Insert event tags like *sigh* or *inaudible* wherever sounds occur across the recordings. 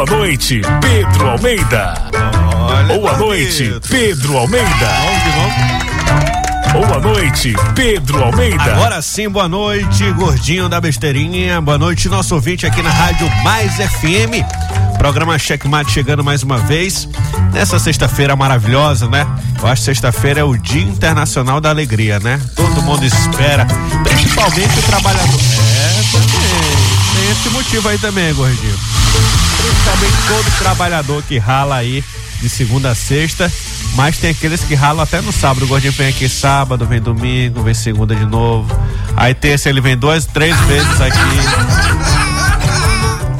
Boa noite, Pedro Almeida. Olha, Boa noite, Pedro Almeida. Boa noite, Pedro Almeida. Agora sim, boa noite, gordinho da besteirinha. Boa noite, nosso ouvinte aqui na Rádio Mais FM. Programa Checkmate chegando mais uma vez. Nessa sexta-feira maravilhosa, né? Eu acho que sexta-feira é o Dia Internacional da Alegria, né? Todo mundo espera, principalmente o trabalhador. Esse motivo aí também, gordinho. Principalmente todo trabalhador que rala aí de segunda a sexta, mas tem aqueles que ralam até no sábado. O gordinho vem aqui sábado, vem domingo, vem segunda de novo. Aí terça ele vem duas, três vezes aqui.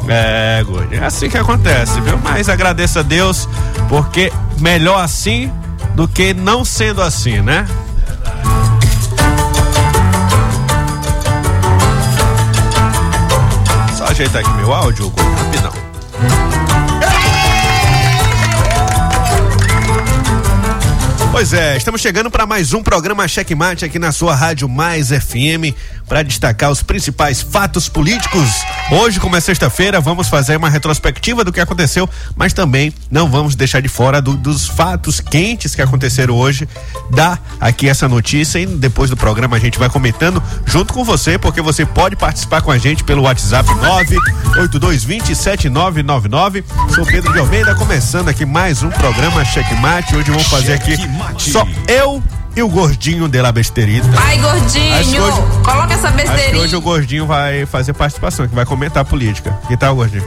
É, gordinho, é assim que acontece, viu? Mas agradeço a Deus, porque melhor assim do que não sendo assim, né? Ajeitar aqui meu áudio, gordinho, rapidão. Pois é, estamos chegando para mais um programa Checkmate aqui na sua Rádio Mais FM para destacar os principais fatos políticos. Hoje, como é sexta-feira, vamos fazer uma retrospectiva do que aconteceu, mas também não vamos deixar de fora do, dos fatos quentes que aconteceram hoje. Dá aqui essa notícia e depois do programa a gente vai comentando junto com você, porque você pode participar com a gente pelo WhatsApp 982207999. Sou Pedro de Almeida, começando aqui mais um programa Checkmate. Hoje vamos fazer aqui Checkmate. só eu e o gordinho de la besterita. Ai, gordinho, Acho hoje- coloca essa Acho besteirinha. hoje o gordinho vai fazer participação, que vai comentar a política. Que tal, gordinho?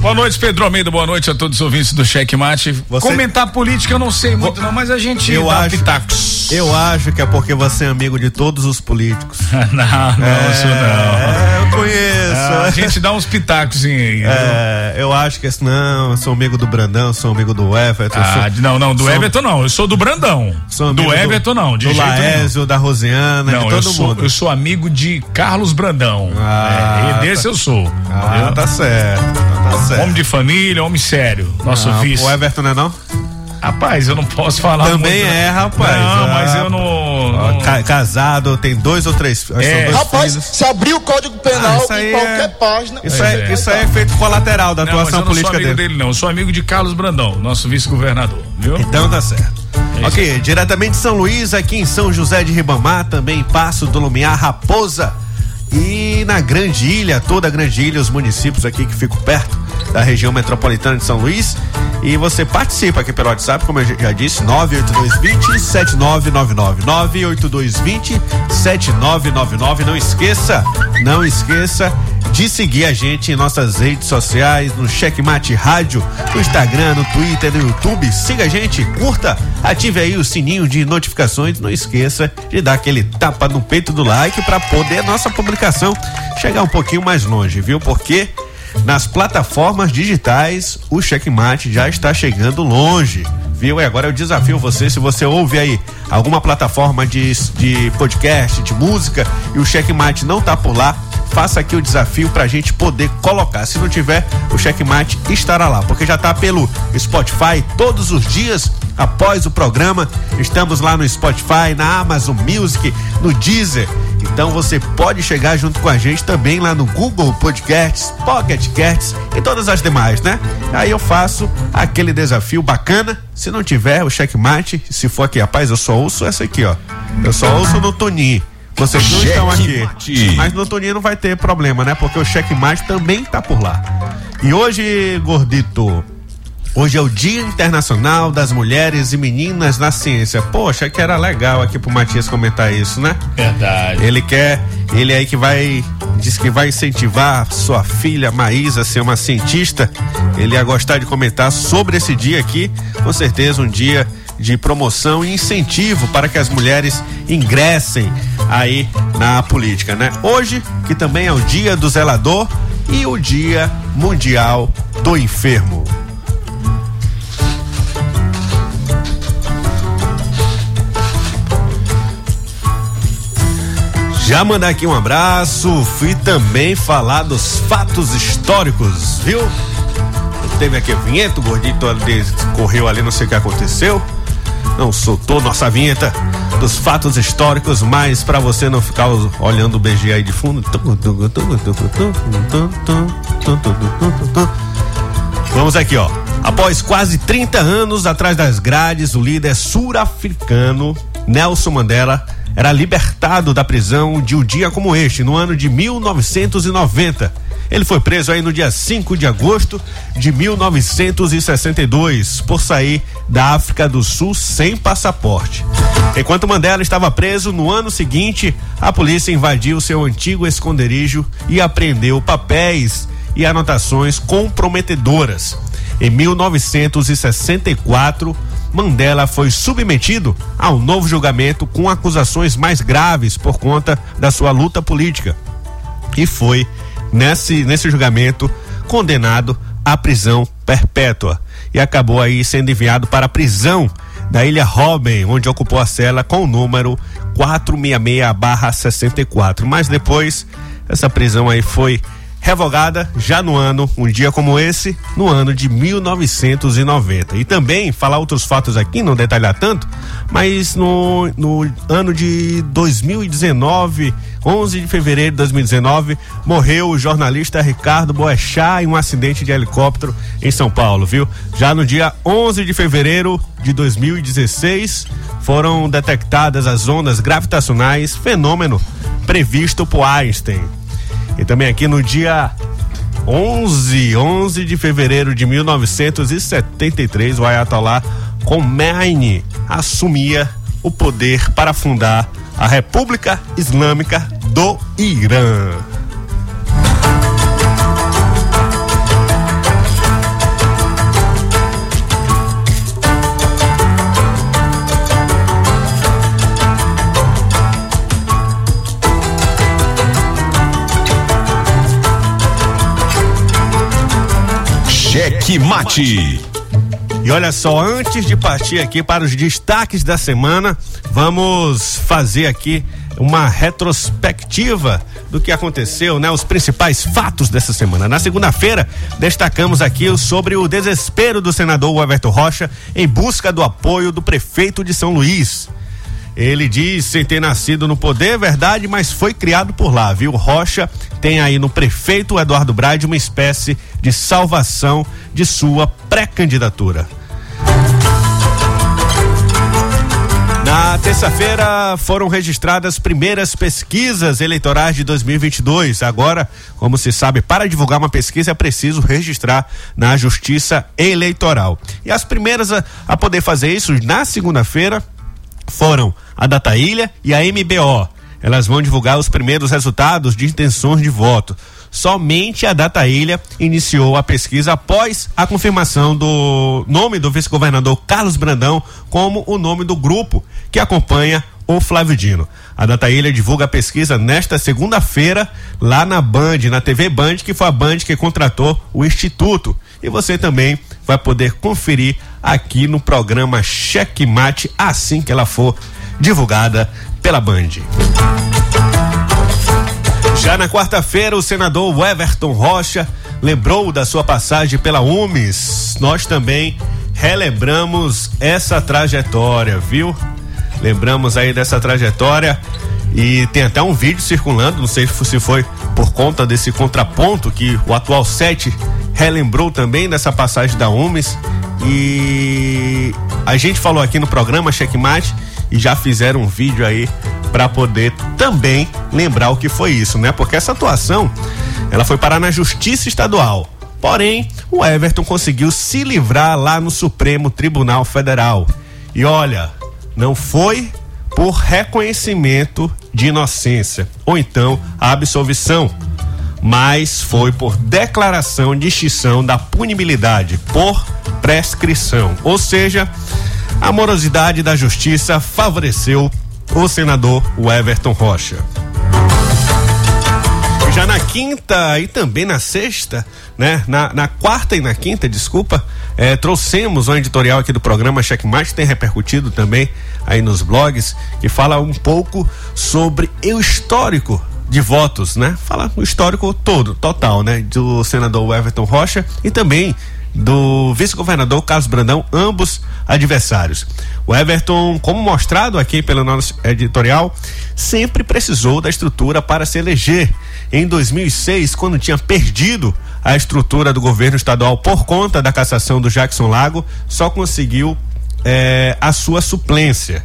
Boa noite, Pedro Almeida. Boa noite a todos os ouvintes do Cheque Mate. Você- Comentar política eu não sei muito, não, mas a gente Eu dá acho- pitacos. Eu acho que é porque você é amigo de todos os políticos. *laughs* não, não, isso não. É, eu conheço. Ah, a gente dá uns pitacos em. É, eu acho que esse não, eu sou amigo do Brandão, sou amigo do Everton. Ah, sou, não, não, do sou- Everton não. Eu sou do Brandão. sou do Everton não, de do. Laésio, da Rosiana, Não, de eu todo sou, mundo. eu sou amigo de Carlos Brandão. Ah, é, e desse tá. eu sou. Ah, entendeu? tá certo. Tá certo. Homem de família, homem sério. Nosso Ah, vice. O Everton não é não? Rapaz, eu não posso falar Também muito. é, rapaz. Não, Ah, mas eu não. Não- ca- casado, tem dois ou três. É. são dois Rapaz, filhos. se abrir o Código Penal Ah, em qualquer é- página. Isso, é, é. isso aí é efeito colateral da Não, mas atuação eu não sou política amigo dele. dele, não. Eu sou amigo de Carlos Brandão, nosso vice-governador, viu? Então tá certo. É ok, diretamente de São Luís, aqui em São José de Ribamar, também Passo do Lumiar, Raposa e na Grande Ilha, toda a Grande Ilha, os municípios aqui que ficam perto da região metropolitana de São Luís. E você participa aqui pelo WhatsApp, como eu já disse, 98220 7999. 98220 7999. Não esqueça, não esqueça de seguir a gente em nossas redes sociais, no Checkmate Rádio, no Instagram, no Twitter, no YouTube. Siga a gente, curta, ative aí o sininho de notificações. Não esqueça de dar aquele tapa no peito do like para poder nossa publicação chegar um pouquinho mais longe, viu? Porque nas plataformas digitais o Checkmate já está chegando longe. Viu? E agora eu desafio você, se você ouve aí alguma plataforma de, de podcast, de música e o Checkmate não tá por lá, faça aqui o desafio pra gente poder colocar. Se não tiver, o Checkmate estará lá, porque já tá pelo Spotify todos os dias após o programa. Estamos lá no Spotify, na Amazon Music, no Deezer. Então você pode chegar junto com a gente também lá no Google Podcasts, Pocket Casts e todas as demais, né? Aí eu faço aquele desafio bacana. Se não tiver o checkmate, se for aqui, rapaz, eu só ouço essa aqui, ó. Eu só ouço no Toninho. Vocês não estão aqui. Checkmate. Mas no Toninho não vai ter problema, né? Porque o checkmate também tá por lá. E hoje, gordito, Hoje é o Dia Internacional das Mulheres e Meninas na Ciência. Poxa, que era legal aqui pro Matias comentar isso, né? Verdade. Ele quer, ele aí que vai, diz que vai incentivar sua filha Maísa a ser uma cientista. Ele ia gostar de comentar sobre esse dia aqui. Com certeza, um dia de promoção e incentivo para que as mulheres ingressem aí na política, né? Hoje, que também é o dia do zelador e o dia mundial do enfermo. Já mandar aqui um abraço, fui também falar dos fatos históricos, viu? Teve aqui a vinheta, o gordinho correu ali, não sei o que aconteceu. Não soltou nossa vinheta dos fatos históricos, mas para você não ficar olhando o BG aí de fundo. Vamos aqui, ó. Após quase 30 anos atrás das grades, o líder sul-africano Nelson Mandela era libertado da prisão de um dia como este, no ano de 1990. Ele foi preso aí no dia 5 de agosto de 1962 por sair da África do Sul sem passaporte. Enquanto Mandela estava preso, no ano seguinte, a polícia invadiu seu antigo esconderijo e apreendeu papéis e anotações comprometedoras. Em 1964, Mandela foi submetido a um novo julgamento com acusações mais graves por conta da sua luta política. E foi nesse, nesse julgamento condenado à prisão perpétua. E acabou aí sendo enviado para a prisão da Ilha Robben, onde ocupou a cela com o número 466-64. Mas depois, essa prisão aí foi revogada já no ano, um dia como esse, no ano de 1990. E também falar outros fatos aqui, não detalhar tanto, mas no, no ano de 2019, 11 de fevereiro de 2019, morreu o jornalista Ricardo Boechat em um acidente de helicóptero em São Paulo, viu? Já no dia 11 de fevereiro de 2016, foram detectadas as ondas gravitacionais, fenômeno previsto por Einstein. E também aqui no dia 11, 11 de fevereiro de 1973, o Ayatollah Khomeini assumia o poder para fundar a República Islâmica do Irã. Cheque Mate. E olha só, antes de partir aqui para os destaques da semana, vamos fazer aqui uma retrospectiva do que aconteceu, né? Os principais fatos dessa semana. Na segunda-feira, destacamos aqui sobre o desespero do senador Everton Rocha em busca do apoio do prefeito de São Luís. Ele diz sem ter nascido no poder, é verdade, mas foi criado por lá, viu? Rocha tem aí no prefeito Eduardo Braide uma espécie de salvação de sua pré-candidatura. Na terça-feira foram registradas primeiras pesquisas eleitorais de 2022. Agora, como se sabe, para divulgar uma pesquisa é preciso registrar na Justiça Eleitoral. E as primeiras a, a poder fazer isso na segunda-feira foram a Data Ilha e a MBO. Elas vão divulgar os primeiros resultados de intenções de voto. Somente a Data Ilha iniciou a pesquisa após a confirmação do nome do vice-governador Carlos Brandão como o nome do grupo que acompanha o Flávio Dino. A Data Ilha divulga a pesquisa nesta segunda-feira lá na Band, na TV Band, que foi a Band que contratou o Instituto. E você também vai poder conferir aqui no programa Checkmate assim que ela for divulgada pela Band. Já na quarta-feira, o senador Everton Rocha lembrou da sua passagem pela UMES. Nós também relembramos essa trajetória, viu? Lembramos aí dessa trajetória e tem até um vídeo circulando, não sei se foi por conta desse contraponto que o atual sete relembrou também dessa passagem da UMES e a gente falou aqui no programa Checkmate e já fizeram um vídeo aí para poder também lembrar o que foi isso, né? Porque essa atuação, ela foi parar na Justiça Estadual. Porém, o Everton conseguiu se livrar lá no Supremo Tribunal Federal. E olha, não foi por reconhecimento de inocência ou então absolvição, mas foi por declaração de extinção da punibilidade por prescrição. Ou seja, a morosidade da justiça favoreceu o senador Everton Rocha. Já na quinta e também na sexta, né? Na, na quarta e na quinta, desculpa, é, trouxemos um editorial aqui do programa Checkmate, tem repercutido também aí nos blogs, que fala um pouco sobre o histórico de votos, né? Fala o histórico todo, total, né? Do senador Everton Rocha e também do vice-governador Carlos Brandão, ambos adversários. O Everton, como mostrado aqui pelo nosso editorial, sempre precisou da estrutura para se eleger. Em 2006, quando tinha perdido a estrutura do governo estadual por conta da cassação do Jackson Lago, só conseguiu eh, a sua suplência.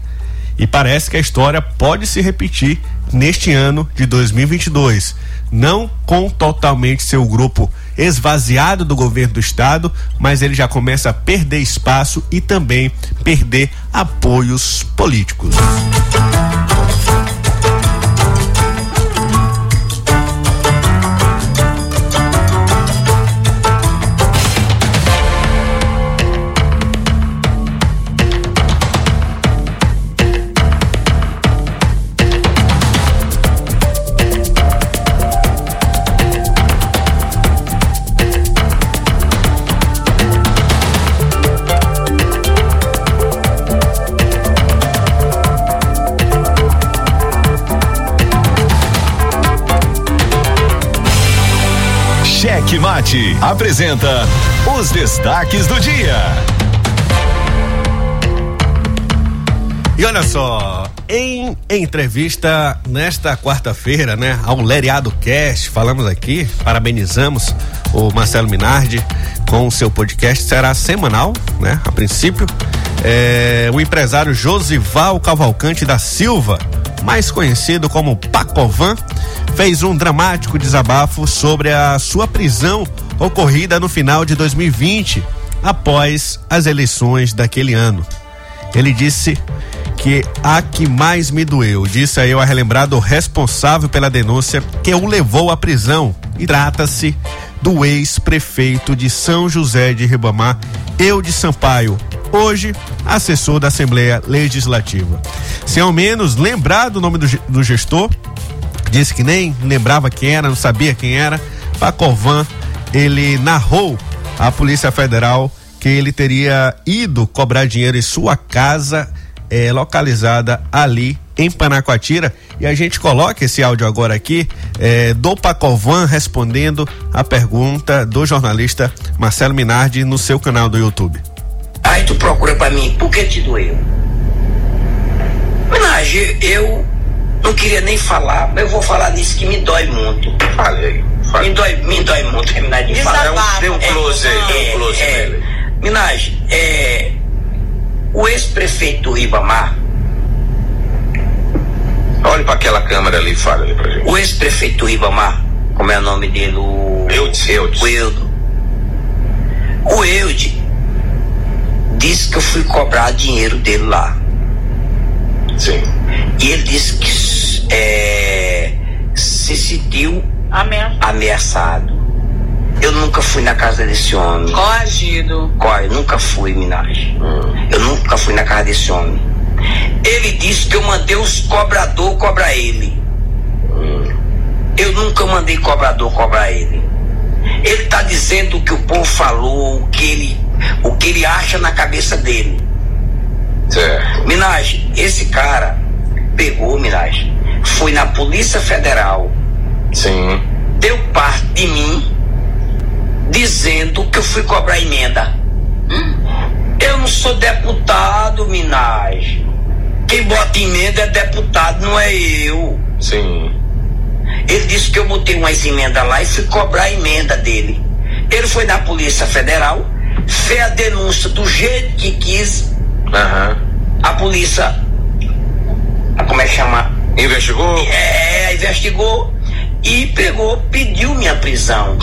E parece que a história pode se repetir neste ano de 2022. Não com totalmente seu grupo esvaziado do governo do estado, mas ele já começa a perder espaço e também perder apoios políticos. Mate apresenta os destaques do dia. E olha só, em entrevista nesta quarta-feira, né, ao Leriado Cast, falamos aqui, parabenizamos o Marcelo Minardi com o seu podcast, será semanal, né, a princípio. É, o empresário Josival Cavalcante da Silva, mais conhecido como Pacovan, fez um dramático desabafo sobre a sua prisão ocorrida no final de 2020, após as eleições daquele ano. Ele disse que a que mais me doeu, disse a eu a relembrado responsável pela denúncia que o levou à prisão. E trata-se do ex-prefeito de São José de Ribamar, de Sampaio, hoje assessor da Assembleia Legislativa. Se ao menos lembrar do nome do, do gestor, disse que nem lembrava quem era, não sabia quem era. Pacovan, ele narrou à Polícia Federal que ele teria ido cobrar dinheiro em sua casa é, localizada ali em Panacoatira e a gente coloca esse áudio agora aqui é, do Pacovan respondendo a pergunta do jornalista Marcelo Minardi no seu canal do YouTube. Aí tu procura para mim, por que te doeu? Minardi, eu não queria nem falar, mas eu vou falar disso que me dói muito. Falei. Me dói, me dói muito terminar de falar. Dê um close aí, dê um close é. Minaj, é, o ex-prefeito do Ribamar, Olhe para aquela câmera ali e fala ali pra gente. o ex-prefeito Ribamar, como é o nome dele? O Eudes. Eudes. O Eudo. O Eude disse que eu fui cobrar dinheiro dele lá. Sim. E ele disse que é, se sentiu Ameaça. ameaçado. Eu nunca fui na casa desse homem. Coagido. Corre, nunca fui, Minaj. Eu nunca fui na casa desse homem. Ele disse que eu mandei os cobrador cobrar ele. Eu nunca mandei cobrador cobrar ele. Ele tá dizendo o que o povo falou, o que ele, o que ele acha na cabeça dele. Certo. Minaj, esse cara pegou, Minaj, foi na Polícia Federal, Sim. deu parte de mim, dizendo que eu fui cobrar emenda. Eu não sou deputado, Minaj. Quem bota emenda é deputado, não é eu. Sim. Ele disse que eu botei umas emendas lá e fui cobrar a emenda dele. Ele foi na Polícia Federal, fez a denúncia do jeito que quis, Aham. a polícia. a- Como é que chama? Investigou? É, investigou e pegou, pediu minha prisão.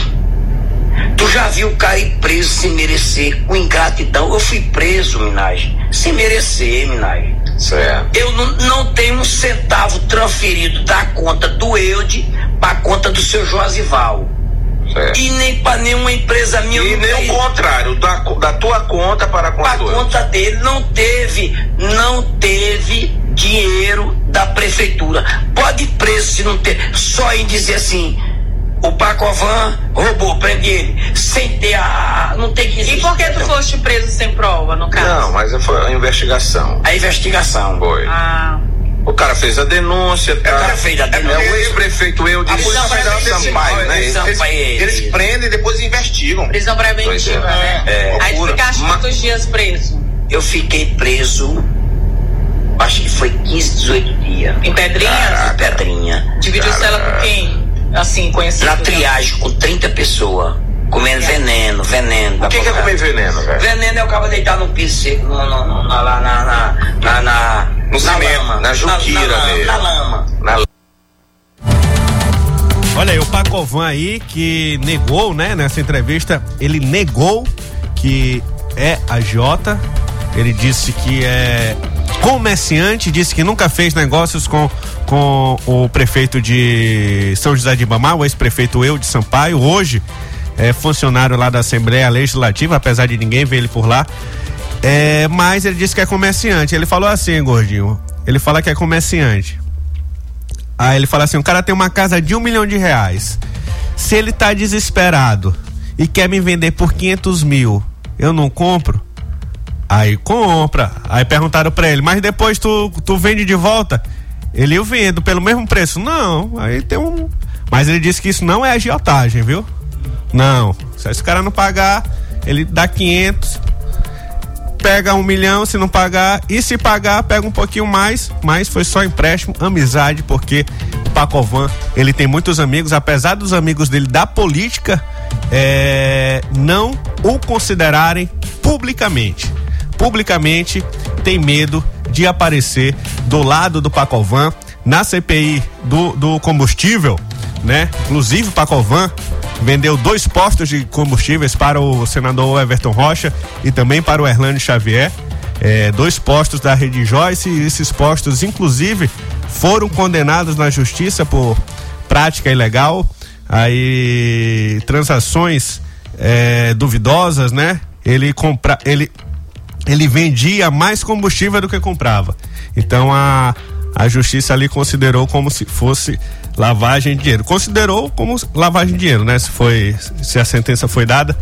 Tu já viu o cara ir preso sem merecer, com ingratidão? Eu fui preso, Minaj, sem merecer, Minaj. Certo. Eu não, não tenho um centavo transferido da conta do Eude para conta do seu Josival. Certo. E nem para nenhuma empresa minha. E nem o contrário, da, da tua conta para a conta outro. conta dele não teve, não teve dinheiro da prefeitura. Pode ir preso se não ter, só em dizer assim, O Pacovan roubou, prende ele. Sem ter a. Não tem que E por que tu foste preso sem prova, no caso? Não, mas foi a investigação. A investigação. Foi. Ah, O cara fez a denúncia. tá? cara fez a denúncia. É o ex-prefeito eu A de prisão preventiva. Sampaio, né? Prisão Eles, pra ele. eles prendem e depois investigam. prisão preventiva, é. né? É, Aí tu ficaste Ma- quantos dias preso? Eu fiquei preso. Acho que foi 15, 18 dias. Em Pedrinhas? Caraca, Pedrinha. Dividiu cela com quem? Assim, conhecido? Na triagem com 30 pessoas. Comendo veneno, veneno. O que, que é comer veneno, velho? Veneno é o cara deitar no piso seco, no, no, no, na, na, na, na, na, No na cimento, lama. na juquira na, na, mesmo. na lama. Na Olha aí, o Pacovan aí que negou, né, nessa entrevista, ele negou que é agiota. Ele disse que é comerciante, disse que nunca fez negócios com, com o prefeito de São José de Ibamar, o ex-prefeito Eu de Sampaio, hoje é funcionário lá da Assembleia Legislativa, apesar de ninguém ver ele por lá. É, mas ele disse que é comerciante. Ele falou assim, gordinho. Ele fala que é comerciante. Aí ele fala assim: o cara tem uma casa de um milhão de reais. Se ele tá desesperado e quer me vender por 500 mil, eu não compro? Aí compra. Aí perguntaram pra ele: mas depois tu, tu vende de volta? Ele eu vendo pelo mesmo preço? Não. Aí tem um. Mas ele disse que isso não é agiotagem, viu? Não. Se esse cara não pagar, ele dá 500 pega um milhão se não pagar e se pagar pega um pouquinho mais mas foi só empréstimo amizade porque o Pacovan ele tem muitos amigos apesar dos amigos dele da política é, não o considerarem publicamente publicamente tem medo de aparecer do lado do Pacovan na CPI do, do combustível né inclusive o Pacovan vendeu dois postos de combustíveis para o senador Everton Rocha e também para o Erlânio Xavier. É, dois postos da Rede Joyce e esses postos, inclusive, foram condenados na justiça por prática ilegal, aí transações é, duvidosas, né? Ele compra, ele ele vendia mais combustível do que comprava. Então a, a justiça ali considerou como se fosse lavagem de dinheiro. Considerou como lavagem de dinheiro, né? Se foi se a sentença foi dada.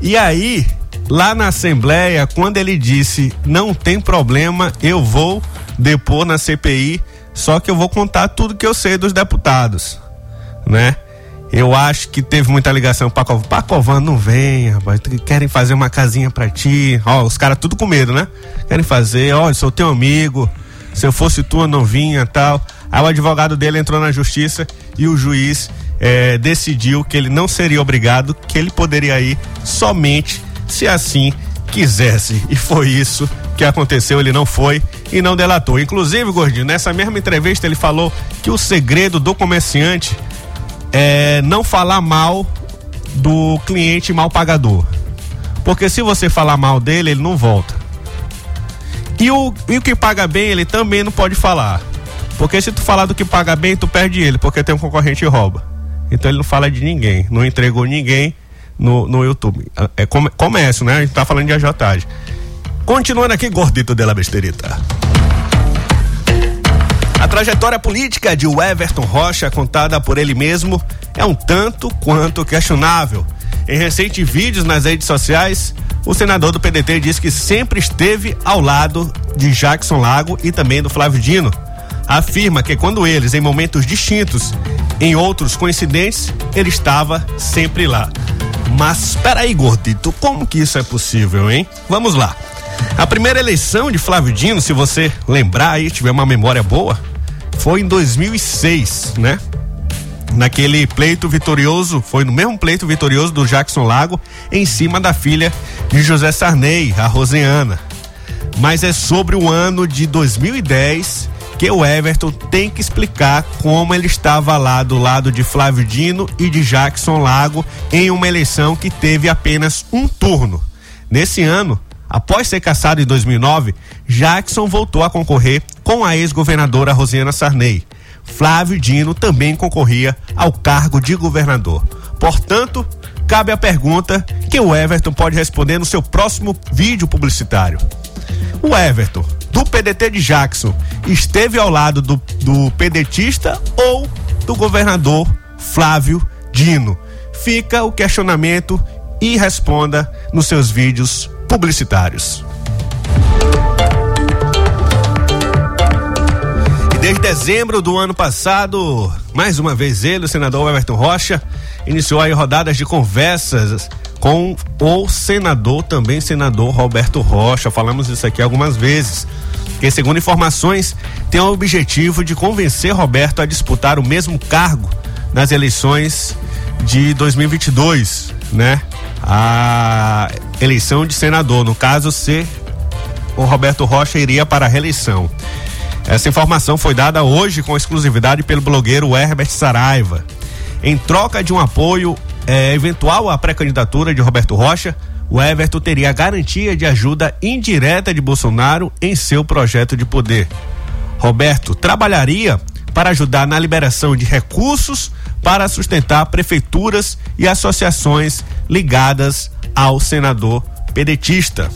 E aí, lá na Assembleia, quando ele disse: "Não tem problema, eu vou depor na CPI, só que eu vou contar tudo que eu sei dos deputados", né? Eu acho que teve muita ligação para Pacovan. Pacovan não vem, rapaz. Querem fazer uma casinha pra ti. Ó, os caras tudo com medo, né? Querem fazer, eu sou teu amigo. Se eu fosse tu, eu não vinha tal. Aí o advogado dele entrou na justiça e o juiz eh, decidiu que ele não seria obrigado, que ele poderia ir somente se assim quisesse. E foi isso que aconteceu, ele não foi e não delatou. Inclusive, Gordinho, nessa mesma entrevista ele falou que o segredo do comerciante é não falar mal do cliente mal pagador. Porque se você falar mal dele, ele não volta. E o, e o que paga bem, ele também não pode falar. Porque se tu falar do que paga bem, tu perde ele, porque tem um concorrente e rouba. Então ele não fala de ninguém, não entregou ninguém no, no YouTube. É comércio, né? A gente tá falando de agiotagem. Continuando aqui, gordito de la besterita. A trajetória política de Everton Rocha, contada por ele mesmo, é um tanto quanto questionável. Em recentes vídeos nas redes sociais, o senador do PDT diz que sempre esteve ao lado de Jackson Lago e também do Flávio Dino. Afirma que quando eles, em momentos distintos, em outros coincidentes, ele estava sempre lá. Mas peraí, gordito, como que isso é possível, hein? Vamos lá. A primeira eleição de Flávio Dino, se você lembrar aí, tiver uma memória boa, foi em 2006, né? Naquele pleito vitorioso, foi no mesmo pleito vitorioso do Jackson Lago, em cima da filha de José Sarney, a Rosiana. Mas é sobre o ano de 2010 que o Everton tem que explicar como ele estava lá do lado de Flávio Dino e de Jackson Lago em uma eleição que teve apenas um turno. Nesse ano, após ser cassado em 2009, Jackson voltou a concorrer com a ex-governadora Rosiana Sarney. Flávio Dino também concorria ao cargo de governador. Portanto, cabe a pergunta que o Everton pode responder no seu próximo vídeo publicitário. O Everton, do PDT de Jackson, esteve ao lado do, do pedetista ou do governador Flávio Dino? Fica o questionamento e responda nos seus vídeos publicitários. E desde dezembro do ano passado, mais uma vez ele, o senador Everton Rocha, iniciou aí rodadas de conversas com o senador, também senador Roberto Rocha. Falamos isso aqui algumas vezes. Que, segundo informações, tem o objetivo de convencer Roberto a disputar o mesmo cargo nas eleições de 2022, né? A eleição de senador, no caso, se o Roberto Rocha iria para a reeleição. Essa informação foi dada hoje com exclusividade pelo blogueiro Herbert Saraiva. Em troca de um apoio é, eventual à pré-candidatura de Roberto Rocha, o Everton teria a garantia de ajuda indireta de Bolsonaro em seu projeto de poder. Roberto trabalharia para ajudar na liberação de recursos para sustentar prefeituras e associações ligadas ao senador pedetista.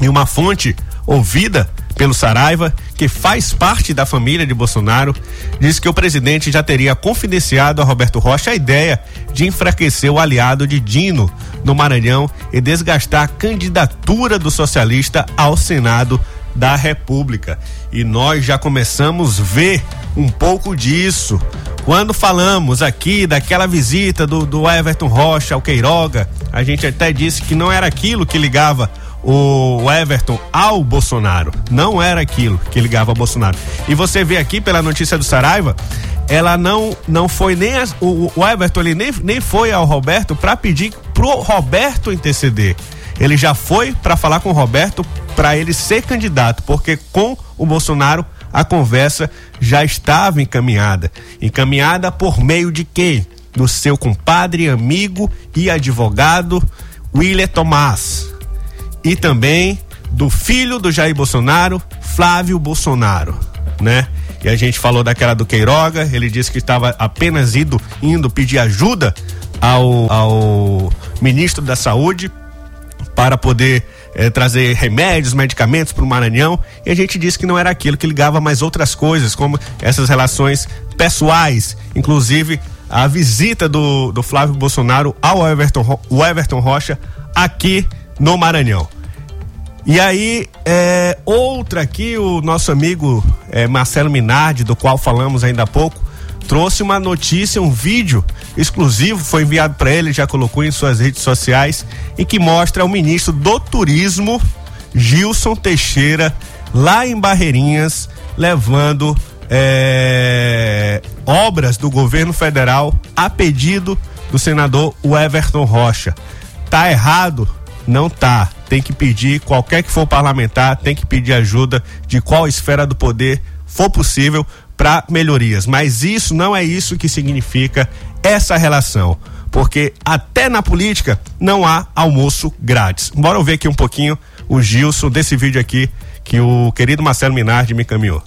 E uma fonte ouvida pelo Saraiva, que faz parte da família de Bolsonaro, diz que o presidente já teria confidenciado a Roberto Rocha a ideia de enfraquecer o aliado de Dino no Maranhão e desgastar a candidatura do socialista ao Senado da República. E nós já começamos a ver um pouco disso. Quando falamos aqui daquela visita do, do Everton Rocha ao Queiroga, a gente até disse que não era aquilo que ligava o Everton ao Bolsonaro. Não era aquilo que ligava ao Bolsonaro. E você vê aqui pela notícia do Saraiva, ela não não foi nem as, o, o, Everton ele nem, nem foi ao Roberto para pedir pro Roberto interceder. Ele já foi para falar com o Roberto para ele ser candidato, porque com o Bolsonaro a conversa já estava encaminhada. Encaminhada por meio de quem? Do seu compadre, amigo e advogado William Tomás e também do filho do Jair Bolsonaro, Flávio Bolsonaro, né? E a gente falou daquela do Queiroga, ele disse que estava apenas indo, indo pedir ajuda ao, ao ministro da Saúde para poder eh, trazer remédios, medicamentos para o Maranhão. E a gente disse que não era aquilo, que ligava mais outras coisas, como essas relações pessoais, inclusive a visita do, do Flávio Bolsonaro ao Everton, o Everton Rocha aqui no Maranhão. E aí, é, outra aqui, o nosso amigo é, Marcelo Minardi, do qual falamos ainda há pouco, trouxe uma notícia, um vídeo exclusivo, foi enviado para ele, já colocou em suas redes sociais, e que mostra o ministro do Turismo, Gilson Teixeira, lá em Barreirinhas, levando é, obras do governo federal a pedido do senador Everton Rocha. Tá errado não tá. Tem que pedir, qualquer que for parlamentar, tem que pedir ajuda de qual esfera do poder for possível para melhorias. Mas isso não é isso que significa essa relação. Porque até na política não há almoço grátis. Bora ver aqui um pouquinho o Gilson desse vídeo aqui que o querido Marcelo Minardi me encaminhou.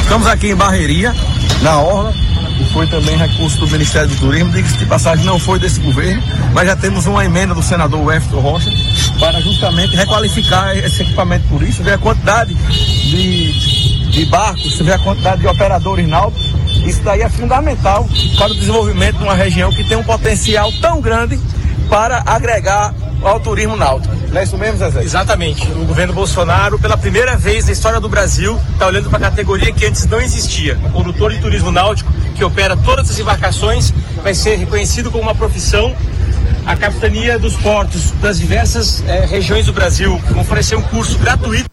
Estamos aqui em Barreirinha, na Orla, e foi também recurso do Ministério do Turismo. Diga-se de passagem, não foi desse governo, mas já temos uma emenda do senador Efton Rocha para justamente requalificar esse equipamento turístico. Ver a quantidade de, de barcos, ver a quantidade de operadores náuticos. Isso daí é fundamental para o desenvolvimento de uma região que tem um potencial tão grande para agregar ao turismo náutico. Não é isso mesmo, Zezé? Exatamente. O governo Bolsonaro, pela primeira vez na história do Brasil, está olhando para a categoria que antes não existia. O condutor de turismo náutico, que opera todas as embarcações, vai ser reconhecido como uma profissão. A capitania dos portos das diversas eh, regiões do Brasil vão oferecer um curso gratuito.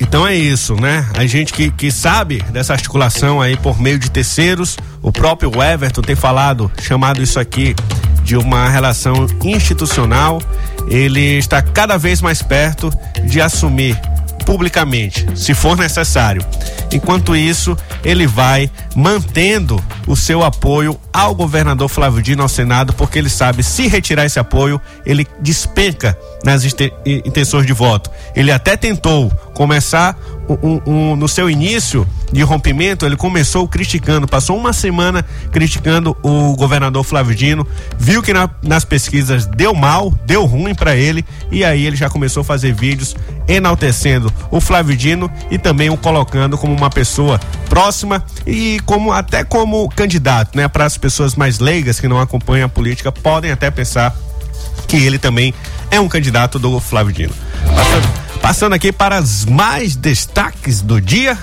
Então é isso, né? A gente que, que sabe dessa articulação aí por meio de terceiros, o próprio Everton tem falado, chamado isso aqui de uma relação institucional. Ele está cada vez mais perto de assumir publicamente, se for necessário. Enquanto isso, ele vai mantendo o seu apoio ao governador Flávio Dino ao Senado, porque ele sabe se retirar esse apoio, ele despenca nas intenções de voto. Ele até tentou começar um, um, no seu início de rompimento, ele começou criticando, passou uma semana criticando o governador Flávio Dino, viu que na, nas pesquisas deu mal, deu ruim para ele, e aí ele já começou a fazer vídeos enaltecendo o Flávio Dino e também o colocando como uma pessoa próxima e como até como candidato, né? Para as pessoas mais leigas que não acompanham a política podem até pensar que ele também é um candidato do Flávio Dino. Passando, passando aqui para os mais destaques do dia.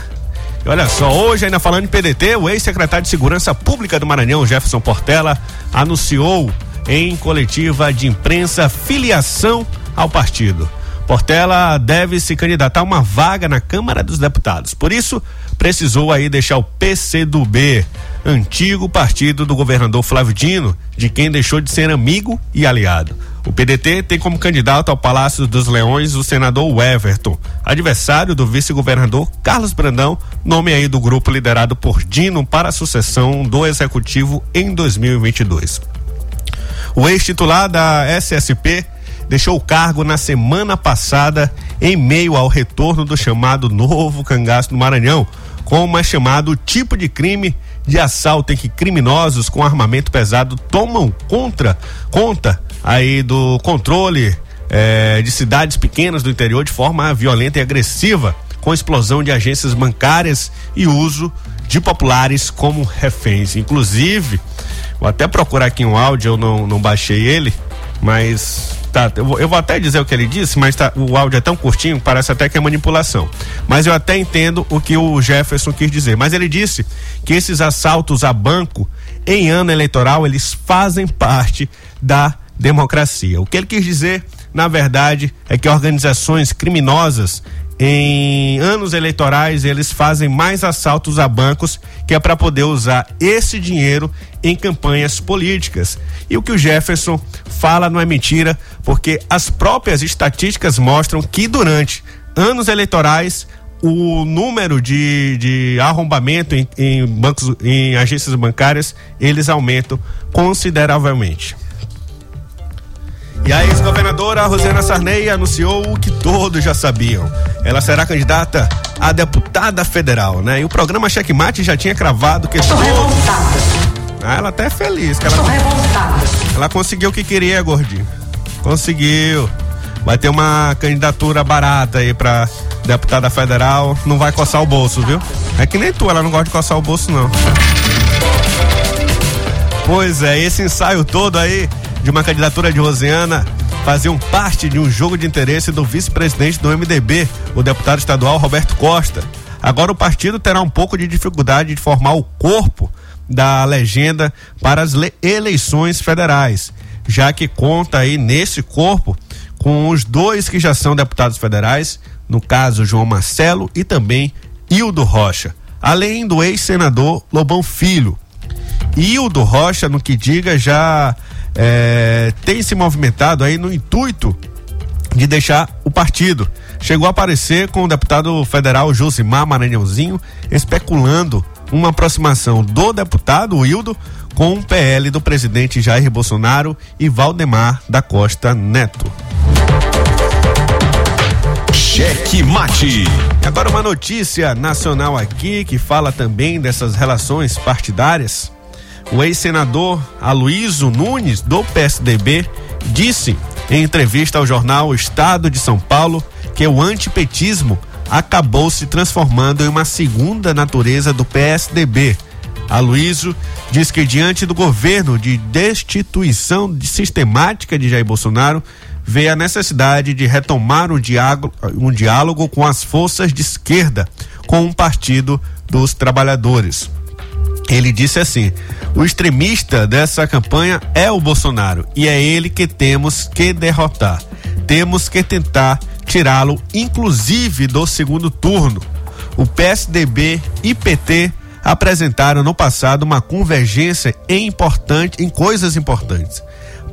Olha só, hoje ainda falando em PDT, o ex-secretário de Segurança Pública do Maranhão, Jefferson Portela, anunciou em coletiva de imprensa filiação ao partido. Portela deve se candidatar a uma vaga na Câmara dos Deputados. Por isso, precisou aí deixar o PCdoB, antigo partido do governador Flávio Dino, de quem deixou de ser amigo e aliado. O PDT tem como candidato ao Palácio dos Leões o senador Everton, adversário do vice-governador Carlos Brandão, nome aí do grupo liderado por Dino para a sucessão do executivo em 2022. O ex-titular da SSP deixou o cargo na semana passada em meio ao retorno do chamado novo cangaço do Maranhão, como é chamado o tipo de crime de assalto em que criminosos com armamento pesado tomam contra, conta aí do controle eh, de cidades pequenas do interior de forma violenta e agressiva, com explosão de agências bancárias e uso de populares como reféns. Inclusive, vou até procurar aqui um áudio, eu não, não baixei ele, mas tá, eu vou, até dizer o que ele disse, mas tá, o áudio é tão curtinho, parece até que é manipulação. Mas eu até entendo o que o Jefferson quis dizer. Mas ele disse que esses assaltos a banco em ano eleitoral, eles fazem parte da democracia. O que ele quis dizer, na verdade, é que organizações criminosas em anos eleitorais eles fazem mais assaltos a bancos que é para poder usar esse dinheiro em campanhas políticas. E o que o Jefferson fala não é mentira, porque as próprias estatísticas mostram que durante anos eleitorais o número de, de arrombamento em, em bancos, em agências bancárias, eles aumentam consideravelmente. E a ex-governadora Rosana Sarney anunciou o que todos já sabiam. Ela será candidata a deputada federal, né? E o programa Checkmate já tinha cravado que todos... Ah, ela até é feliz que ela Ela conseguiu o que queria, gordinho. Conseguiu. Vai ter uma candidatura barata aí pra deputada federal. Não vai coçar o bolso, viu? É que nem tu, ela não gosta de coçar o bolso, não. Pois é, esse ensaio todo aí de uma candidatura de Rosiana faziam parte de um jogo de interesse do vice-presidente do MDB, o deputado estadual Roberto Costa. Agora o partido terá um pouco de dificuldade de formar o corpo da legenda para as eleições federais, já que conta aí nesse corpo com os dois que já são deputados federais, no caso João Marcelo e também Hildo Rocha, além do ex-senador Lobão Filho. Hildo Rocha, no que diga, já é, tem se movimentado aí no intuito de deixar o partido. Chegou a aparecer com o deputado federal Josimar Maranhãozinho especulando uma aproximação do deputado Wildo com o PL do presidente Jair Bolsonaro e Valdemar da Costa Neto. Cheque mate. Agora uma notícia nacional aqui que fala também dessas relações partidárias. O ex-senador Aloysio Nunes, do PSDB, disse em entrevista ao jornal Estado de São Paulo que o antipetismo acabou se transformando em uma segunda natureza do PSDB. Aloysio diz que diante do governo de destituição de sistemática de Jair Bolsonaro, vê a necessidade de retomar um diálogo, um diálogo com as forças de esquerda, com o um Partido dos Trabalhadores. Ele disse assim: o extremista dessa campanha é o Bolsonaro e é ele que temos que derrotar. Temos que tentar tirá-lo, inclusive do segundo turno. O PSDB e PT apresentaram no passado uma convergência em importante, em coisas importantes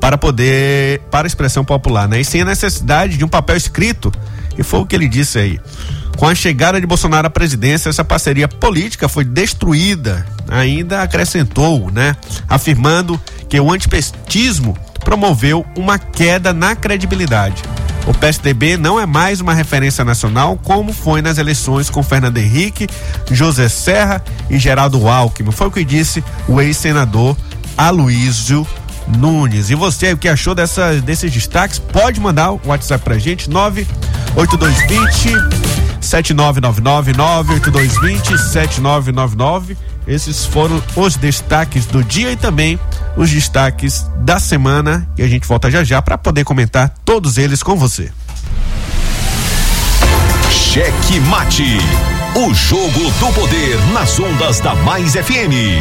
para poder para a expressão popular, né? E sem a necessidade de um papel escrito E foi o que ele disse aí. Com a chegada de Bolsonaro à presidência, essa parceria política foi destruída. Ainda acrescentou, né? Afirmando que o antipetismo promoveu uma queda na credibilidade. O PSDB não é mais uma referência nacional como foi nas eleições com Fernando Henrique, José Serra e Geraldo Alckmin. Foi o que disse o ex-senador Aloísio Nunes. E você, o que achou dessa, desses destaques? Pode mandar o WhatsApp pra gente, 98220 7999 98220 7999. Esses foram os destaques do dia e também os destaques da semana. E a gente volta já já para poder comentar todos eles com você. Cheque Mate. O jogo do poder nas ondas da Mais FM.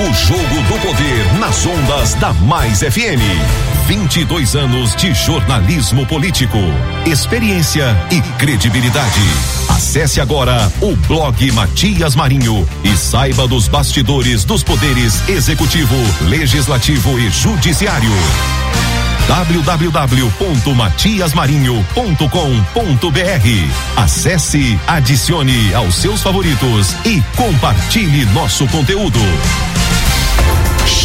O jogo do poder nas ondas da Mais FM. 22 anos de jornalismo político, experiência e credibilidade. Acesse agora o blog Matias Marinho e saiba dos bastidores dos poderes executivo, legislativo e judiciário www.matiasmarinho.com.br. Acesse, adicione aos seus favoritos e compartilhe nosso conteúdo.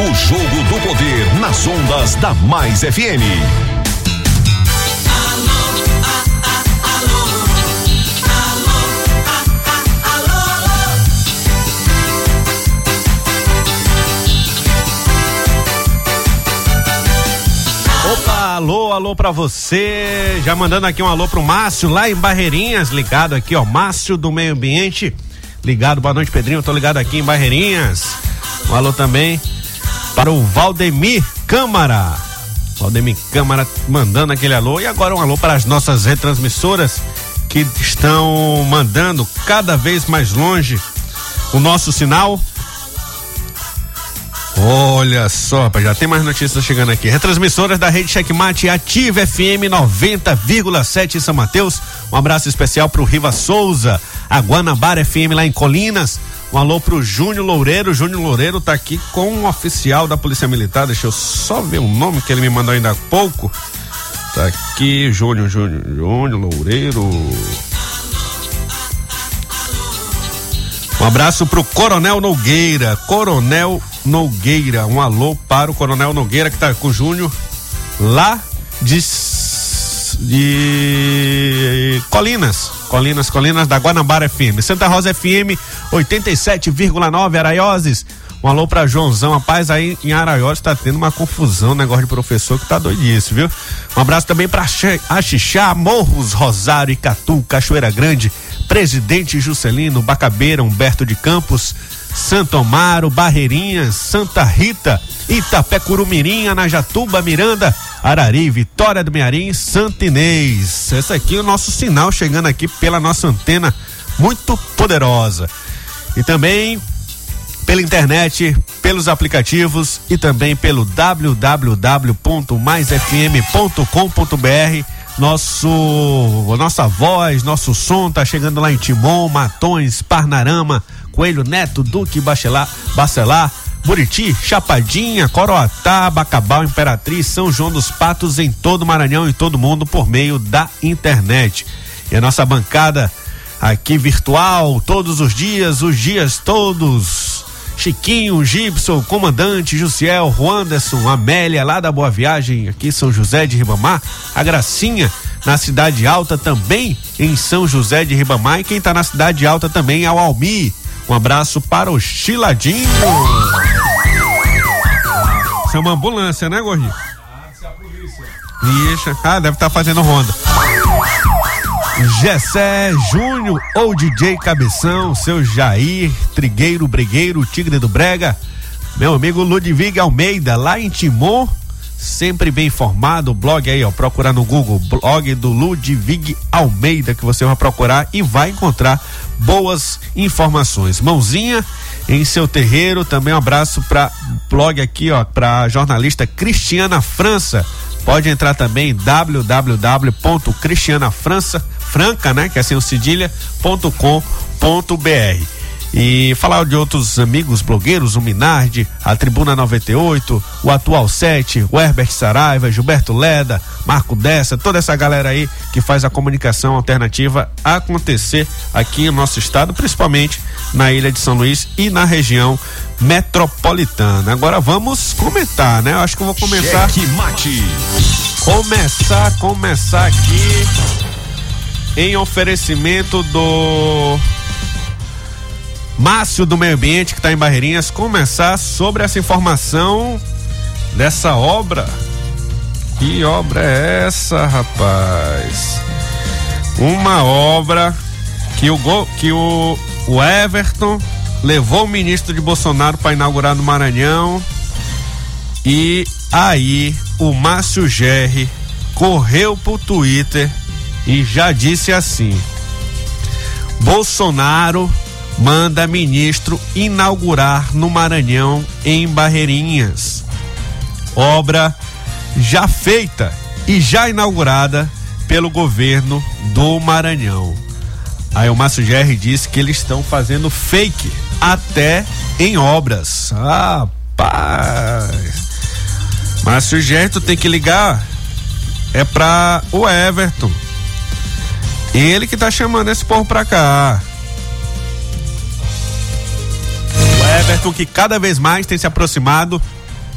O jogo do poder nas ondas da Mais FM. Opa, alô, alô pra você. Já mandando aqui um alô pro Márcio lá em Barreirinhas, ligado aqui, ó. Márcio do Meio Ambiente. Ligado, boa noite, Pedrinho. Tô ligado aqui em Barreirinhas. Um alô também para o Valdemir Câmara. Valdemir Câmara mandando aquele alô. E agora um alô para as nossas retransmissoras que estão mandando cada vez mais longe o nosso sinal. Olha só, já tem mais notícias chegando aqui. Retransmissoras da Rede Checkmate Ativa FM 90,7 em São Mateus. Um abraço especial para o Riva Souza, a Guanabara FM lá em Colinas. Um alô pro Júnior Loureiro. Júnior Loureiro tá aqui com um oficial da Polícia Militar. Deixa eu só ver o nome que ele me mandou ainda há pouco. Tá aqui, Júnior, Júnior, Júnior Loureiro. Um abraço pro Coronel Nogueira. Coronel Nogueira. Um alô para o Coronel Nogueira que tá com o Júnior lá de, de Colinas. Colinas, Colinas da Guanabara FM. Santa Rosa FM 87,9 Araioses. Um alô pra Joãozão, rapaz, aí em Araiós tá tendo uma confusão, negócio de professor que tá doidice, viu? Um abraço também pra Axixá, Morros, Rosário, Icatu, Cachoeira Grande, Presidente Juscelino, Bacabeira, Humberto de Campos, Santo Amaro, Barreirinhas, Santa Rita, Itapé Curumirim, Anajatuba, Miranda, Arari, Vitória do Mearim, Santo Inês. Esse aqui é o nosso sinal chegando aqui pela nossa antena muito poderosa. E também pela internet, pelos aplicativos e também pelo www.maisfm.com.br. Nosso, nossa voz, nosso som tá chegando lá em Timon, Matões, Parnarama, Coelho Neto, Duque, Bacelar, Bacelar, Buriti, Chapadinha, Coroatá, Bacabal, Imperatriz, São João dos Patos, em todo o Maranhão e todo mundo por meio da internet. E a nossa bancada aqui virtual, todos os dias, os dias todos. Chiquinho, Gibson, comandante, Jussiel, Juanderson, Amélia, lá da Boa Viagem, aqui São José de Ribamar, a Gracinha, na Cidade Alta também, em São José de Ribamar. E quem está na Cidade Alta também é o Almi. Um abraço para o Chiladinho. Isso é uma ambulância, né, Gordinho? Ixi, ah, deve estar tá fazendo ronda. Gessé Júnior ou DJ Cabeção, seu Jair, Trigueiro, Brigueiro, Tigre do Brega, meu amigo Ludwig Almeida, lá em Timon, sempre bem informado, blog aí, ó, procurar no Google, blog do Ludwig Almeida, que você vai procurar e vai encontrar boas informações. Mãozinha em seu terreiro, também um abraço para blog aqui, ó, para jornalista Cristiana França. Pode entrar também www.cristianafrança, franca, né, que é o. E falar de outros amigos blogueiros, o Minardi, a Tribuna 98, o Atual 7, o Herbert Saraiva, Gilberto Leda, Marco Dessa, toda essa galera aí que faz a comunicação alternativa acontecer aqui no nosso estado, principalmente na ilha de São Luís e na região metropolitana. Agora vamos comentar, né? Eu acho que eu vou começar. Cheque mate. Começar, começar aqui em oferecimento do Márcio do Meio Ambiente, que está em Barreirinhas, começar sobre essa informação dessa obra. Que obra é essa, rapaz? Uma obra que o, que o, o Everton levou o ministro de Bolsonaro para inaugurar no Maranhão. E aí o Márcio Gerri correu pro Twitter e já disse assim: Bolsonaro manda ministro inaugurar no Maranhão em Barreirinhas. Obra já feita e já inaugurada pelo governo do Maranhão. Aí o Márcio Gerri disse que eles estão fazendo fake até em obras. Rapaz. Márcio Gerri, tu tem que ligar. É pra o Everton. Ele que tá chamando esse povo pra cá. Everton que cada vez mais tem se aproximado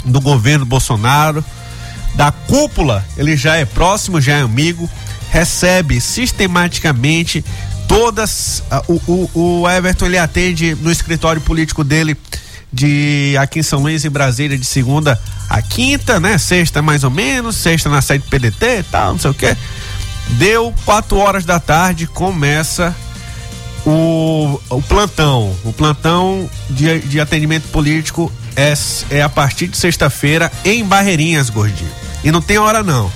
do governo Bolsonaro, da cúpula, ele já é próximo, já é amigo, recebe sistematicamente todas. Uh, o, o, o, Everton ele atende no escritório político dele de aqui em São Luís e Brasília de segunda a quinta, né? Sexta mais ou menos, sexta na sede PDT e tal, não sei o que. Deu quatro horas da tarde, começa o, o plantão, o plantão de, de atendimento político é, é a partir de sexta-feira em Barreirinhas, gordinho. E não tem hora não.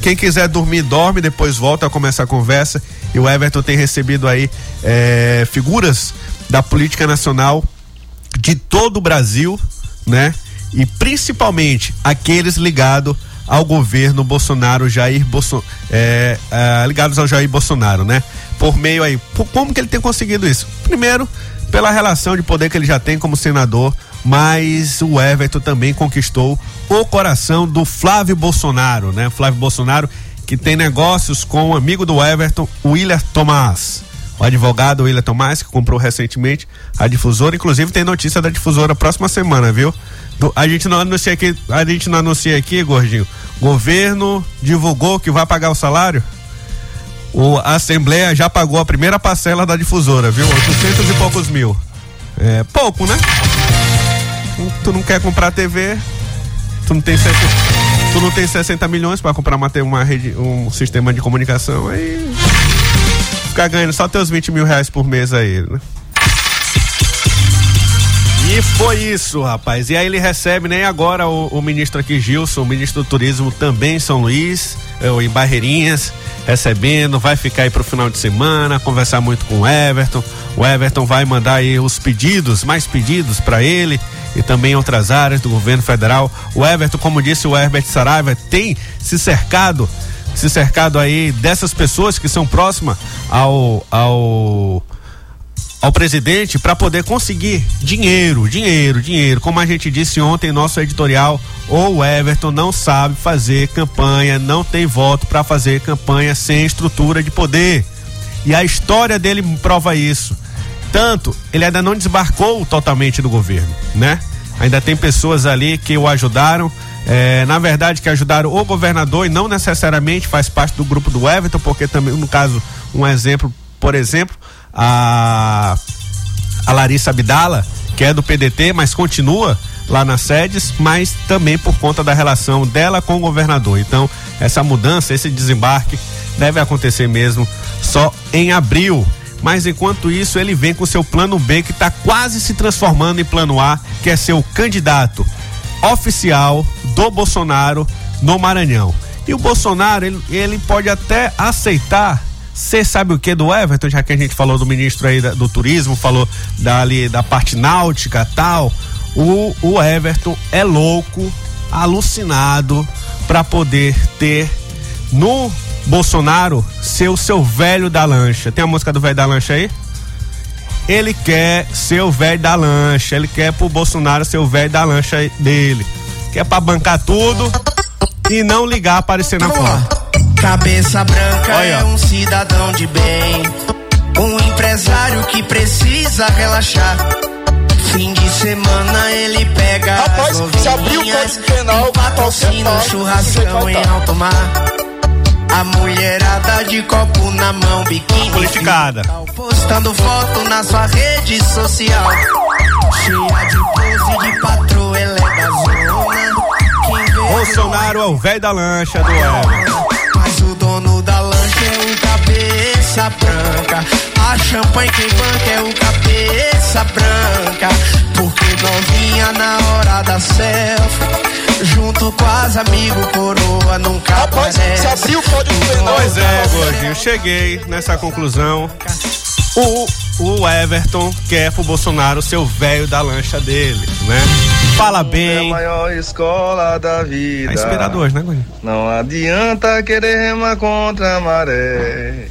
Quem quiser dormir, dorme, depois volta a começar a conversa. E o Everton tem recebido aí é, figuras da política nacional de todo o Brasil, né? E principalmente aqueles ligados ao governo Bolsonaro, Jair Bolsonaro, é, é, ligados ao Jair Bolsonaro, né? Por meio aí, como que ele tem conseguido isso? Primeiro, pela relação de poder que ele já tem como senador, mas o Everton também conquistou o coração do Flávio Bolsonaro, né? Flávio Bolsonaro que tem negócios com o um amigo do Everton, Willer Tomás. O advogado Willer Tomás, que comprou recentemente a difusora, inclusive tem notícia da difusora próxima semana, viu? A gente não anuncia aqui, a gente não anuncia aqui, gordinho. Governo divulgou que vai pagar o salário. O, a Assembleia já pagou a primeira parcela da difusora, viu? 800 e poucos mil. É pouco, né? Tu não quer comprar TV, tu não tem 60, tu não tem 60 milhões para comprar uma, uma rede, um sistema de comunicação, aí ficar ganhando só teus 20 mil reais por mês aí, né? E foi isso, rapaz. E aí ele recebe, nem né, agora o, o, ministro aqui, Gilson, o ministro do Turismo também em São Luís, é, em Barreirinhas, recebendo, vai ficar aí pro final de semana, conversar muito com o Everton. O Everton vai mandar aí os pedidos, mais pedidos para ele e também outras áreas do governo federal. O Everton, como disse o Herbert Saraiva, tem se cercado, se cercado aí dessas pessoas que são próximas ao ao ao presidente para poder conseguir dinheiro, dinheiro, dinheiro. Como a gente disse ontem em nosso editorial, o Everton não sabe fazer campanha, não tem voto para fazer campanha sem estrutura de poder. E a história dele prova isso. Tanto, ele ainda não desbarcou totalmente do governo, né? Ainda tem pessoas ali que o ajudaram é, na verdade, que ajudaram o governador e não necessariamente faz parte do grupo do Everton, porque também, no caso, um exemplo, por exemplo, a, a Larissa Abdala, que é do PDT, mas continua lá nas sedes, mas também por conta da relação dela com o governador. Então, essa mudança, esse desembarque deve acontecer mesmo só em abril. Mas enquanto isso, ele vem com seu plano B que está quase se transformando em plano A, que é ser o candidato oficial do Bolsonaro no Maranhão. E o Bolsonaro, ele, ele pode até aceitar você sabe o que do Everton, já que a gente falou do ministro aí da, do turismo, falou dali da parte náutica tal. O, o Everton é louco, alucinado para poder ter no Bolsonaro ser o seu velho da lancha. Tem a música do velho da lancha aí? Ele quer ser o velho da lancha, ele quer pro Bolsonaro ser o velho da lancha dele. Quer pra bancar tudo e não ligar aparecer na foto. Cabeça branca Olha. é um cidadão de bem, um empresário que precisa relaxar. Fim de semana ele pega Rapaz, as se abriu o penal, patrocina um churrascão em alto mar. A mulherada de copo na mão, biquíni. Politicada. Postando foto na sua rede social. Cheia de pose de patroa, ela é da zona. Bolsonaro é o velho da lancha do Everton. Mas o dono da lancha é um cabeça branca. A champanhe quem banca é o cabeça branca. Porque novinha na hora da selfie. Junto com as amigos, coroa nunca Rapaz, aparece. se abriu o código penal. Pois é, Gordinho, cheguei nessa conclusão. O, o Everton quer pro Bolsonaro ser o velho da lancha dele, né? Fala É a bem. maior escola da vida. É inspirador, né, Gordinho? Não adianta querer remar contra a maré.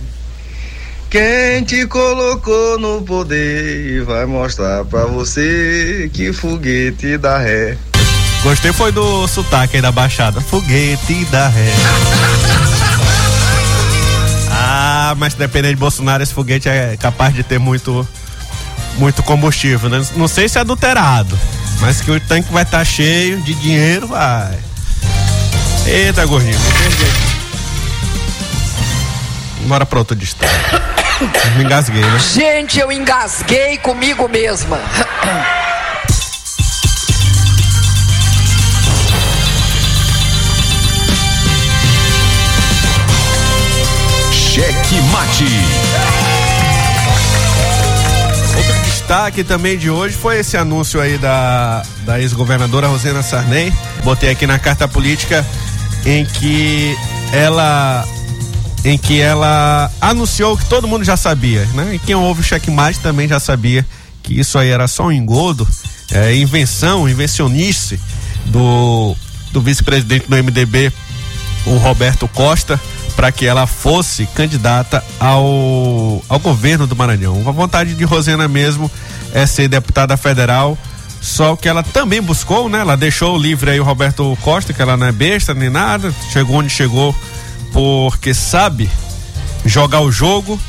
Quem te colocou no poder vai mostrar pra você que foguete dá ré. Gostei foi do sotaque aí da Baixada. Foguete da ré. Ah, mas dependendo de Bolsonaro, esse foguete é capaz de ter muito, muito combustível, né? Não sei se é adulterado, mas que o tanque vai estar cheio de dinheiro, vai. Eita, aqui. Bora pra outro destaque. *coughs* Me engasguei, né? Gente, eu engasguei comigo mesma. *coughs* Outro destaque também de hoje foi esse anúncio aí da, da ex-governadora Rosena Sarney. Botei aqui na carta política em que ela em que ela anunciou que todo mundo já sabia, né? E quem ouve o checkmate também já sabia que isso aí era só um engodo, é, invenção, invencionice do, do vice-presidente do MDB, o Roberto Costa, para que ela fosse candidata ao, ao governo do Maranhão. A vontade de Rosena mesmo é ser deputada federal, só que ela também buscou, né? Ela deixou livre aí o Roberto Costa, que ela não é besta nem nada, chegou onde chegou porque sabe jogar o jogo,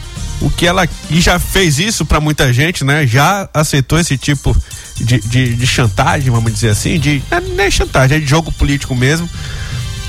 o que ela e já fez isso para muita gente, né? Já aceitou esse tipo de, de, de chantagem, vamos dizer assim, de não é nem chantagem, é de jogo político mesmo.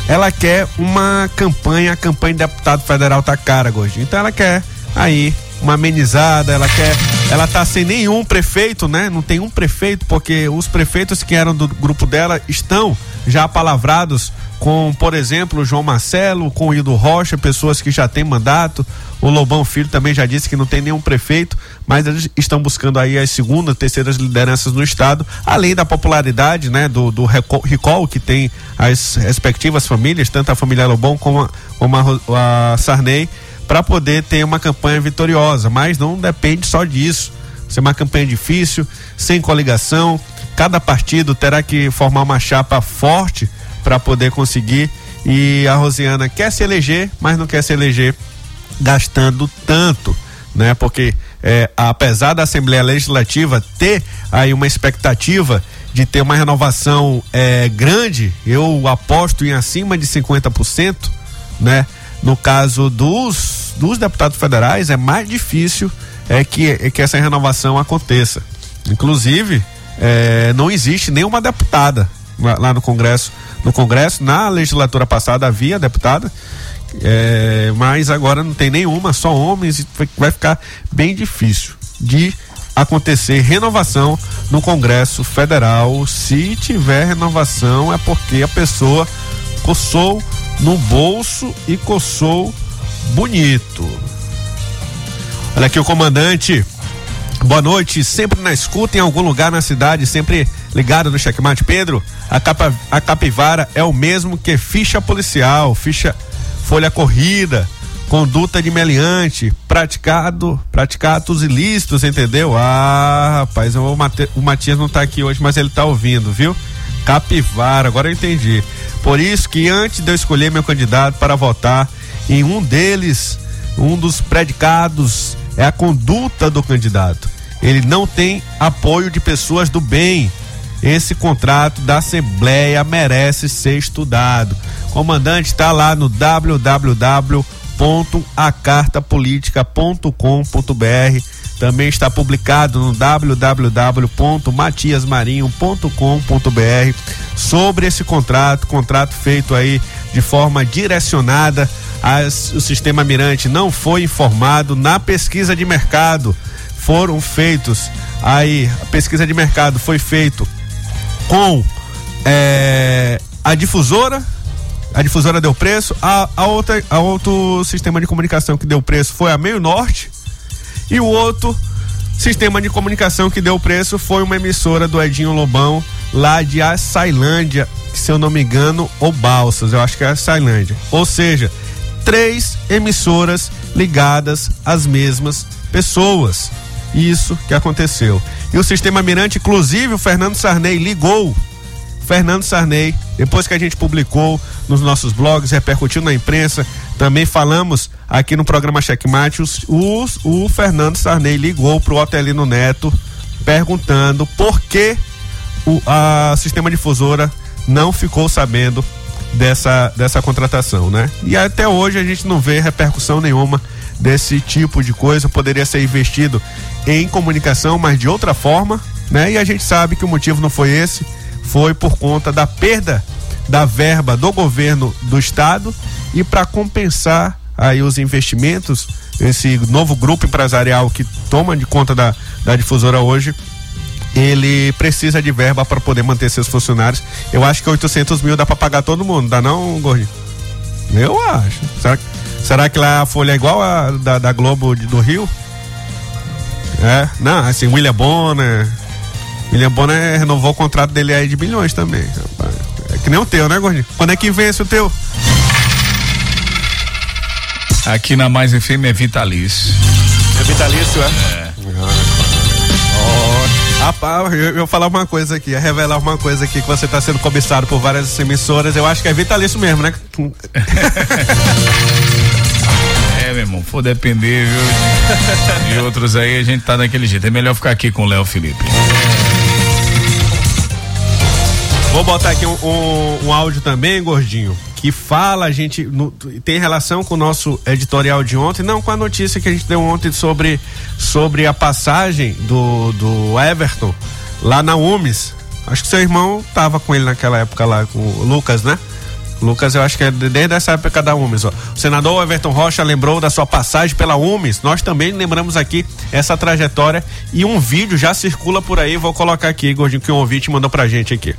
Ela quer uma campanha, a campanha de deputado federal tá cara, Gordinho. Então ela quer aí uma amenizada, ela quer, ela tá sem nenhum prefeito, né? Não tem um prefeito, porque os prefeitos que eram do grupo dela estão já palavrados com, por exemplo, João Marcelo, com o Ildo Rocha, pessoas que já têm mandato. O Lobão Filho também já disse que não tem nenhum prefeito, mas eles estão buscando aí as segundas, terceiras lideranças no estado, além da popularidade, né, do, do recall, que tem as respectivas famílias, tanto a família Lobão como a, como a, a Sarney, para poder ter uma campanha vitoriosa, mas não depende só disso. Ser uma campanha difícil, sem coligação, cada partido terá que formar uma chapa forte para poder conseguir. E a Rosiana quer se eleger, mas não quer se eleger gastando tanto, né? Porque é, apesar da Assembleia Legislativa ter aí uma expectativa de ter uma renovação é, grande, eu aposto em acima de 50%, né? No caso dos, dos deputados federais, é mais difícil é que, é que essa renovação aconteça. Inclusive, é, não existe nenhuma deputada lá, no Congresso no Congresso. Na legislatura passada havia deputada, é, mas agora não tem nenhuma, só homens, e vai ficar bem difícil de acontecer renovação no Congresso Federal. Se tiver renovação, é porque a pessoa coçou no bolso e coçou bonito. Olha aqui o comandante. Boa noite, sempre na escuta em algum lugar na cidade, sempre ligado no checkmate. Pedro, a, capa, a capivara é o mesmo que ficha policial, ficha folha corrida, conduta de meliante, praticado, praticados ilícitos, entendeu? Ah, rapaz, eu, o Matias não tá aqui hoje, mas ele tá ouvindo, viu? Capivara, agora eu entendi. Por isso que antes de eu escolher meu candidato para votar em um deles, um dos predicados é a conduta do candidato. Ele não tem apoio de pessoas do bem. Esse contrato da Assembleia merece ser estudado. Comandante está lá no www.acartapolitica.com.br. Também está publicado no www.matiasmarinho.com.br sobre esse contrato, contrato feito aí de forma direcionada. As, o sistema Mirante não foi informado na pesquisa de mercado. Foram feitos aí, a pesquisa de mercado foi feito com é, a difusora, a difusora deu preço, a, a, outra, a outro sistema de comunicação que deu preço foi a Meio Norte e o outro sistema de comunicação que deu preço foi uma emissora do Edinho Lobão lá de Açailândia, se eu não me engano, ou Balsas, eu acho que é Açailândia. Ou seja, três emissoras ligadas às mesmas pessoas. Isso que aconteceu. E o sistema Mirante, inclusive, o Fernando Sarney ligou. Fernando Sarney, depois que a gente publicou nos nossos blogs, repercutiu na imprensa, também falamos aqui no programa Checkmate, os, os, o Fernando Sarney ligou para o Otelino Neto perguntando por que o a sistema difusora não ficou sabendo dessa, dessa contratação, né? E até hoje a gente não vê repercussão nenhuma desse tipo de coisa. Poderia ser investido em comunicação, mas de outra forma, né? E a gente sabe que o motivo não foi esse, foi por conta da perda da verba do governo do estado e para compensar aí os investimentos, esse novo grupo empresarial que toma de conta da, da difusora hoje, ele precisa de verba para poder manter seus funcionários. Eu acho que 800 mil dá para pagar todo mundo, dá não, Gordinho? Eu acho. Será, será que lá a folha é igual a da, da Globo de, do Rio? É, não, assim, William Bonner. William Bonner renovou o contrato dele aí de milhões também. É que nem o teu, né, Gordinho? Quando é que vence o teu? Aqui na Mais FM é vitalício. É vitalício, é? É. Rapaz, eu, eu vou falar uma coisa aqui, revelar uma coisa aqui que você está sendo cobiçado por várias emissoras. Eu acho que é vitalício mesmo, né? *laughs* É, meu irmão, for depender, viu? De outros aí, a gente tá daquele jeito. É melhor ficar aqui com o Léo Felipe. Vou botar aqui um, um, um, áudio também, gordinho, que fala, a gente no, tem relação com o nosso editorial de ontem, não com a notícia que a gente deu ontem sobre, sobre a passagem do, do Everton lá na UMES. Acho que seu irmão tava com ele naquela época lá, com o Lucas, né? Lucas, eu acho que é desde essa época da UMES. Ó. O senador Everton Rocha lembrou da sua passagem pela UMES. Nós também lembramos aqui essa trajetória e um vídeo já circula por aí. Vou colocar aqui, Gordinho, que um ouvinte mandou pra gente aqui.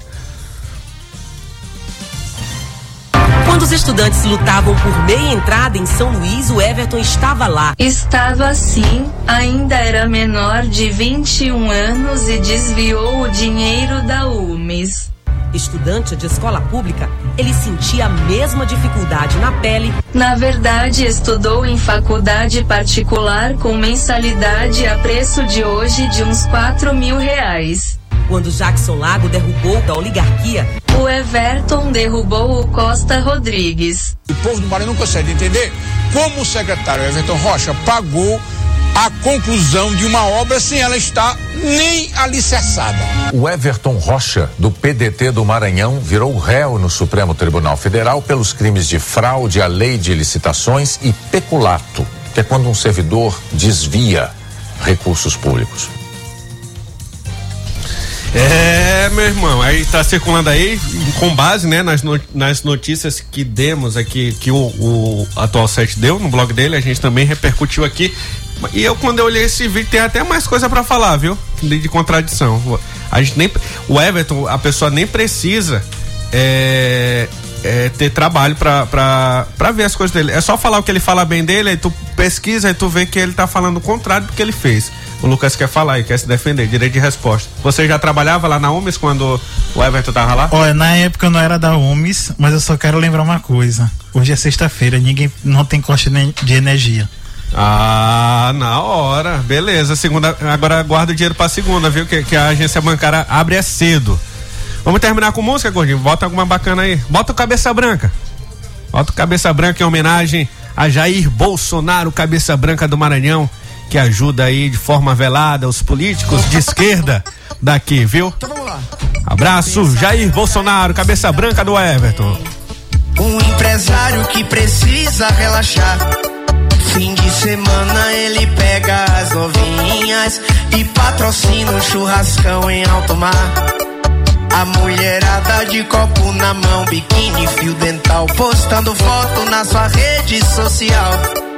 Quando os estudantes lutavam por meia entrada em São Luís, o Everton estava lá. Estava sim, ainda era menor de 21 anos e desviou o dinheiro da UMES. Estudante de escola pública, ele sentia a mesma dificuldade na pele. Na verdade, estudou em faculdade particular com mensalidade a preço de hoje de uns 4 mil reais. Quando Jackson Lago derrubou a oligarquia, o Everton derrubou o Costa Rodrigues. O povo do Maranhão não consegue entender como o secretário Everton Rocha pagou a conclusão de uma obra sem ela estar nem alicerçada. O Everton Rocha, do PDT do Maranhão, virou réu no Supremo Tribunal Federal pelos crimes de fraude à lei de licitações e peculato, que é quando um servidor desvia recursos públicos. É, meu irmão, aí tá circulando aí, com base, né, nas, no- nas notícias que demos aqui, que o, o atual site deu no blog dele, a gente também repercutiu aqui. E eu, quando eu olhei esse vídeo, tem até mais coisa pra falar, viu? De, de contradição. A gente nem. O Everton, a pessoa nem precisa é, é, ter trabalho pra, pra, ver as coisas dele. É só falar o que ele fala bem dele, aí tu pesquisa e tu vê que ele tá falando o contrário do que ele fez. O Lucas quer falar e quer se defender, direito de resposta. Você já trabalhava lá na UMES quando o Everton tava lá? Olha, na época eu não era da UMES, mas eu só quero lembrar uma coisa. Hoje é sexta-feira, ninguém não tem corte ne- de energia. Ah, na hora. Beleza. Segunda, agora guarda o dinheiro pra segunda, viu? Que, que a agência bancária abre é cedo. Vamos terminar com música, Gordinho? Bota alguma bacana aí. Bota o Cabeça Branca. Bota o Cabeça Branca em homenagem a Jair Bolsonaro, Cabeça Branca do Maranhão, que ajuda aí de forma velada os políticos de esquerda daqui, viu? Abraço, Jair Bolsonaro, Cabeça Branca do Everton. Um empresário que precisa relaxar. Fim de semana ele pega as novinhas e patrocina um churrascão em alto mar. A mulherada de copo na mão, biquíni, fio dental, postando foto na sua rede social.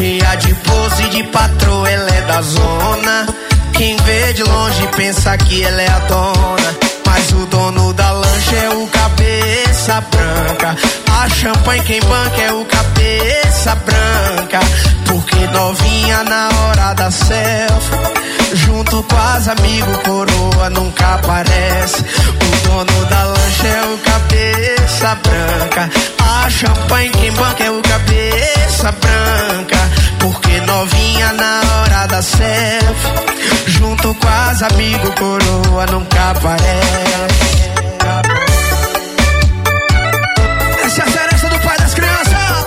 Cheia de pose de patroa, ela é da zona. Quem vê de longe pensa que ela é a dona. Mas o dono da lancha é o cabeça branca. A champanhe quem banca é o cabeça branca. Porque novinha na hora da selfie. Junto com as amigos, coroa nunca aparece. O dono da cabeça branca. A champanhe quem banca é o cabeça branca. Porque novinha na hora da selfie. Junto com as amigos, coroa nunca aparece. Essa é a seresta do pai das crianças.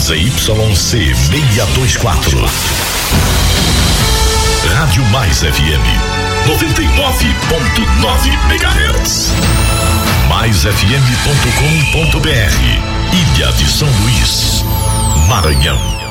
ZYC 624. Rádio Mais FM 99.9 MHz. MaisFM.com.br Ilha de São Luís, Maranhão.